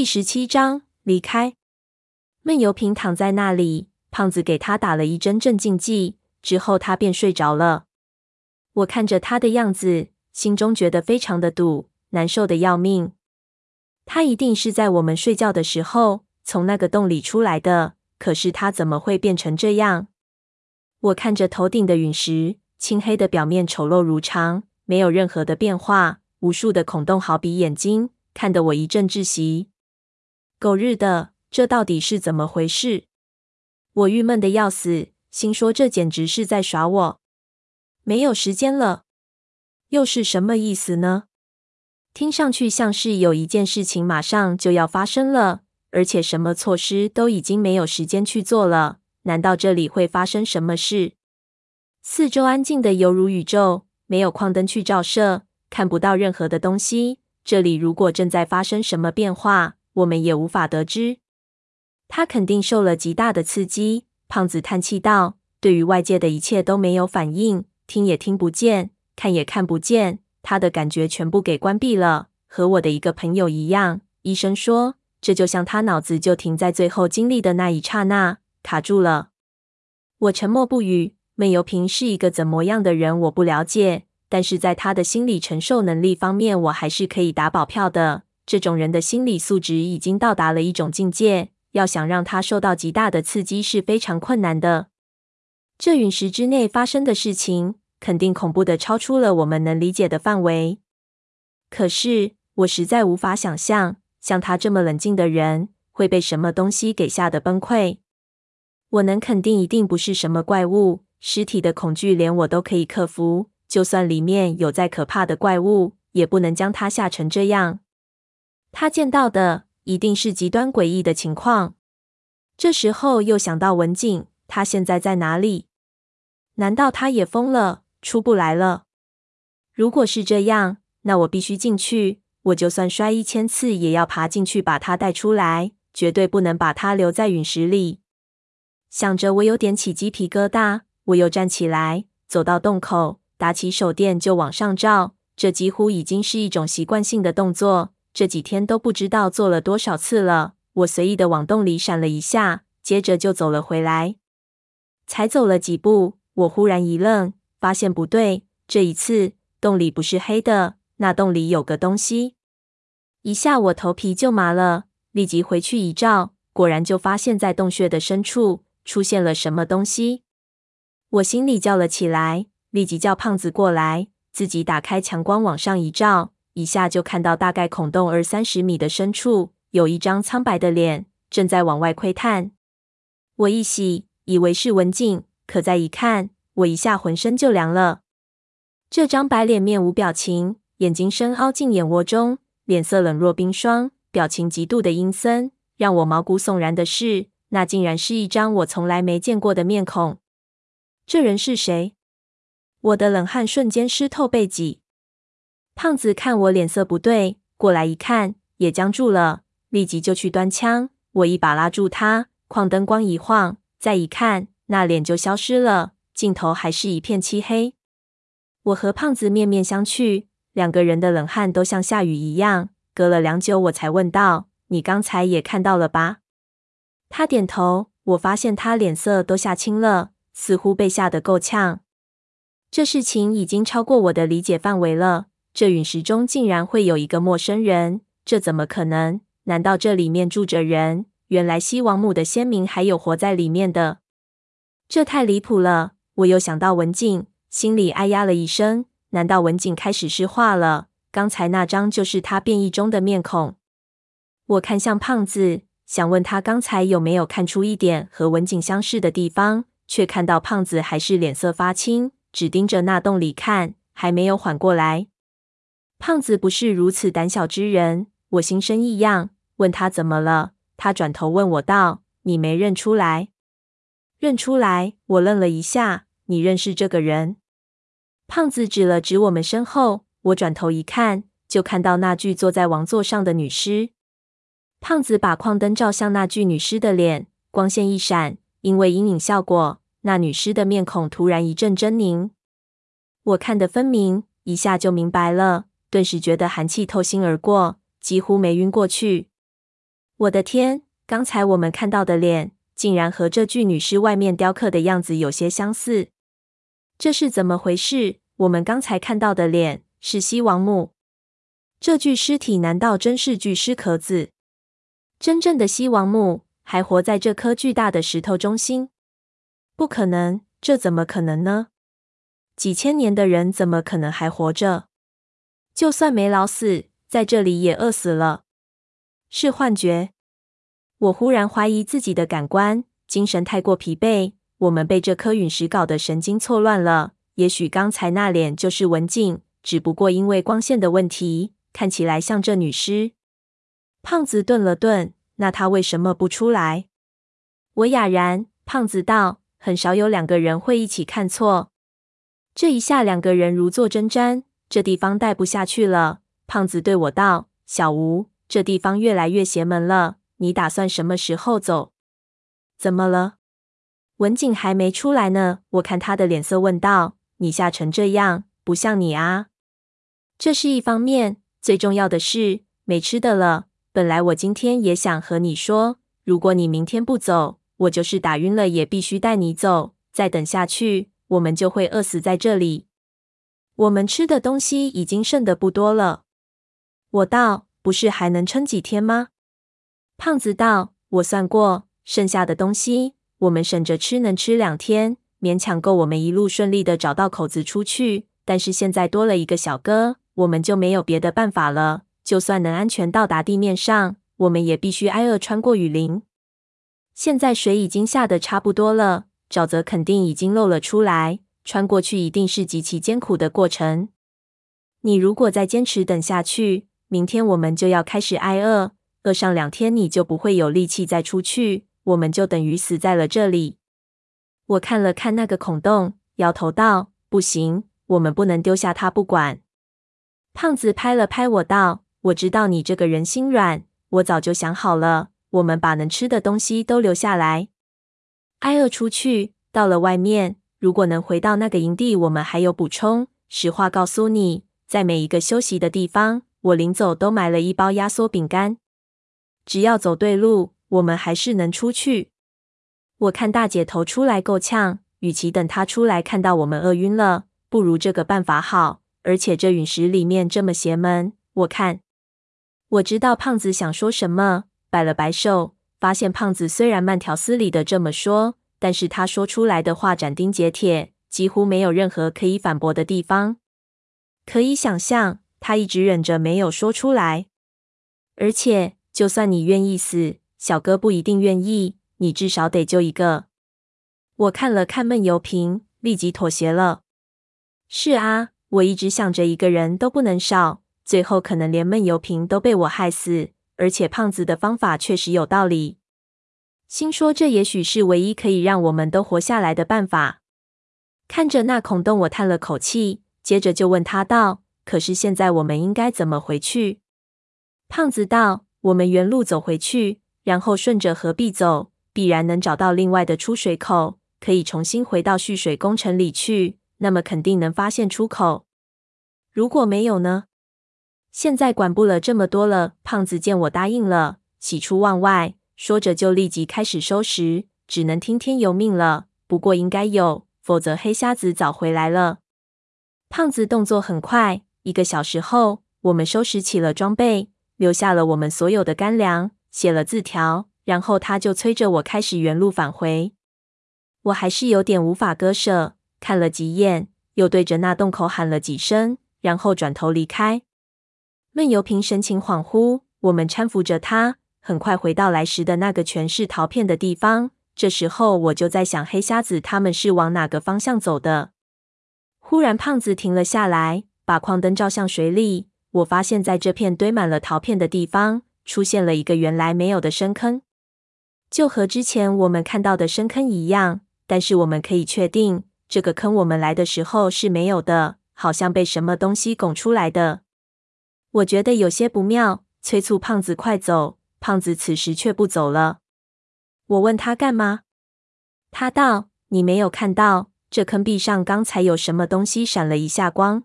第十七章离开。闷油瓶躺在那里，胖子给他打了一针镇静剂之后，他便睡着了。我看着他的样子，心中觉得非常的堵，难受的要命。他一定是在我们睡觉的时候从那个洞里出来的，可是他怎么会变成这样？我看着头顶的陨石，青黑的表面丑陋如常，没有任何的变化，无数的孔洞好比眼睛，看得我一阵窒息。狗日的，这到底是怎么回事？我郁闷的要死，心说这简直是在耍我。没有时间了，又是什么意思呢？听上去像是有一件事情马上就要发生了，而且什么措施都已经没有时间去做了。难道这里会发生什么事？四周安静的犹如宇宙，没有矿灯去照射，看不到任何的东西。这里如果正在发生什么变化，我们也无法得知。他肯定受了极大的刺激。胖子叹气道：“对于外界的一切都没有反应，听也听不见，看也看不见。”他的感觉全部给关闭了，和我的一个朋友一样。医生说，这就像他脑子就停在最后经历的那一刹那，卡住了。我沉默不语。闷油瓶是一个怎么样的人，我不了解，但是在他的心理承受能力方面，我还是可以打保票的。这种人的心理素质已经到达了一种境界，要想让他受到极大的刺激是非常困难的。这陨石之内发生的事情，肯定恐怖的超出了我们能理解的范围。可是我实在无法想象，像他这么冷静的人会被什么东西给吓得崩溃。我能肯定，一定不是什么怪物。尸体的恐惧连我都可以克服，就算里面有再可怕的怪物，也不能将他吓成这样。他见到的一定是极端诡异的情况。这时候又想到文景，他现在在哪里？难道他也疯了？出不来了。如果是这样，那我必须进去。我就算摔一千次，也要爬进去把他带出来，绝对不能把他留在陨石里。想着，我有点起鸡皮疙瘩。我又站起来，走到洞口，打起手电就往上照。这几乎已经是一种习惯性的动作，这几天都不知道做了多少次了。我随意的往洞里闪了一下，接着就走了回来。才走了几步，我忽然一愣。发现不对，这一次洞里不是黑的，那洞里有个东西。一下我头皮就麻了，立即回去一照，果然就发现在洞穴的深处出现了什么东西。我心里叫了起来，立即叫胖子过来，自己打开强光往上一照，一下就看到大概孔洞二三十米的深处有一张苍白的脸正在往外窥探。我一喜，以为是文静，可再一看。我一下浑身就凉了。这张白脸面无表情，眼睛深凹进眼窝中，脸色冷若冰霜，表情极度的阴森。让我毛骨悚然的是，那竟然是一张我从来没见过的面孔。这人是谁？我的冷汗瞬间湿透背脊。胖子看我脸色不对，过来一看，也僵住了，立即就去端枪。我一把拉住他，矿灯光一晃，再一看，那脸就消失了。镜头还是一片漆黑。我和胖子面面相觑，两个人的冷汗都像下雨一样。隔了良久，我才问道：“你刚才也看到了吧？”他点头。我发现他脸色都吓青了，似乎被吓得够呛。这事情已经超过我的理解范围了。这陨石中竟然会有一个陌生人，这怎么可能？难道这里面住着人？原来西王母的先民还有活在里面的？这太离谱了！我又想到文静，心里哎呀了一声。难道文静开始石化了？刚才那张就是他变异中的面孔。我看向胖子，想问他刚才有没有看出一点和文景相似的地方，却看到胖子还是脸色发青，只盯着那洞里看，还没有缓过来。胖子不是如此胆小之人，我心生异样，问他怎么了。他转头问我道：“你没认出来？”认出来？我愣了一下。你认识这个人？胖子指了指我们身后，我转头一看，就看到那具坐在王座上的女尸。胖子把矿灯照向那具女尸的脸，光线一闪，因为阴影效果，那女尸的面孔突然一阵狰狞。我看得分明，一下就明白了，顿时觉得寒气透心而过，几乎没晕过去。我的天！刚才我们看到的脸，竟然和这具女尸外面雕刻的样子有些相似。这是怎么回事？我们刚才看到的脸是西王母，这具尸体难道真是具尸壳子？真正的西王母还活在这颗巨大的石头中心？不可能，这怎么可能呢？几千年的人怎么可能还活着？就算没老死，在这里也饿死了。是幻觉？我忽然怀疑自己的感官，精神太过疲惫。我们被这颗陨石搞得神经错乱了。也许刚才那脸就是文静，只不过因为光线的问题，看起来像这女尸。胖子顿了顿，那他为什么不出来？我哑然。胖子道：“很少有两个人会一起看错。这一下，两个人如坐针毡，这地方待不下去了。”胖子对我道：“小吴，这地方越来越邪门了，你打算什么时候走？怎么了？”文景还没出来呢，我看他的脸色，问道：“你吓成这样，不像你啊。”这是一方面，最重要的是没吃的了。本来我今天也想和你说，如果你明天不走，我就是打晕了也必须带你走。再等下去，我们就会饿死在这里。我们吃的东西已经剩得不多了。我道：“不是还能撑几天吗？”胖子道：“我算过，剩下的东西。”我们省着吃，能吃两天，勉强够我们一路顺利的找到口子出去。但是现在多了一个小哥，我们就没有别的办法了。就算能安全到达地面上，我们也必须挨饿穿过雨林。现在水已经下的差不多了，沼泽肯定已经露了出来，穿过去一定是极其艰苦的过程。你如果再坚持等下去，明天我们就要开始挨饿，饿上两天，你就不会有力气再出去。我们就等于死在了这里。我看了看那个孔洞，摇头道：“不行，我们不能丢下他不管。”胖子拍了拍我道：“我知道你这个人心软，我早就想好了，我们把能吃的东西都留下来，挨饿出去。到了外面，如果能回到那个营地，我们还有补充。实话告诉你，在每一个休息的地方，我临走都买了一包压缩饼干，只要走对路。”我们还是能出去。我看大姐头出来够呛，与其等她出来看到我们饿晕了，不如这个办法好。而且这陨石里面这么邪门，我看我知道胖子想说什么，摆了摆手，发现胖子虽然慢条斯理的这么说，但是他说出来的话斩钉截铁，几乎没有任何可以反驳的地方。可以想象，他一直忍着没有说出来。而且，就算你愿意死。小哥不一定愿意，你至少得救一个。我看了看闷油瓶，立即妥协了。是啊，我一直想着一个人都不能少，最后可能连闷油瓶都被我害死。而且胖子的方法确实有道理，心说这也许是唯一可以让我们都活下来的办法。看着那孔洞，我叹了口气，接着就问他道：“可是现在我们应该怎么回去？”胖子道：“我们原路走回去。”然后顺着河壁走，必然能找到另外的出水口，可以重新回到蓄水工程里去。那么肯定能发现出口。如果没有呢？现在管不了这么多了。胖子见我答应了，喜出望外，说着就立即开始收拾。只能听天由命了。不过应该有，否则黑瞎子早回来了。胖子动作很快，一个小时后，我们收拾起了装备，留下了我们所有的干粮。写了字条，然后他就催着我开始原路返回。我还是有点无法割舍，看了几眼，又对着那洞口喊了几声，然后转头离开。闷油瓶神情恍惚，我们搀扶着他，很快回到来时的那个全是陶片的地方。这时候我就在想，黑瞎子他们是往哪个方向走的？忽然，胖子停了下来，把矿灯照向水里。我发现，在这片堆满了陶片的地方。出现了一个原来没有的深坑，就和之前我们看到的深坑一样。但是我们可以确定，这个坑我们来的时候是没有的，好像被什么东西拱出来的。我觉得有些不妙，催促胖子快走。胖子此时却不走了。我问他干嘛，他道：“你没有看到这坑壁上刚才有什么东西闪了一下光？”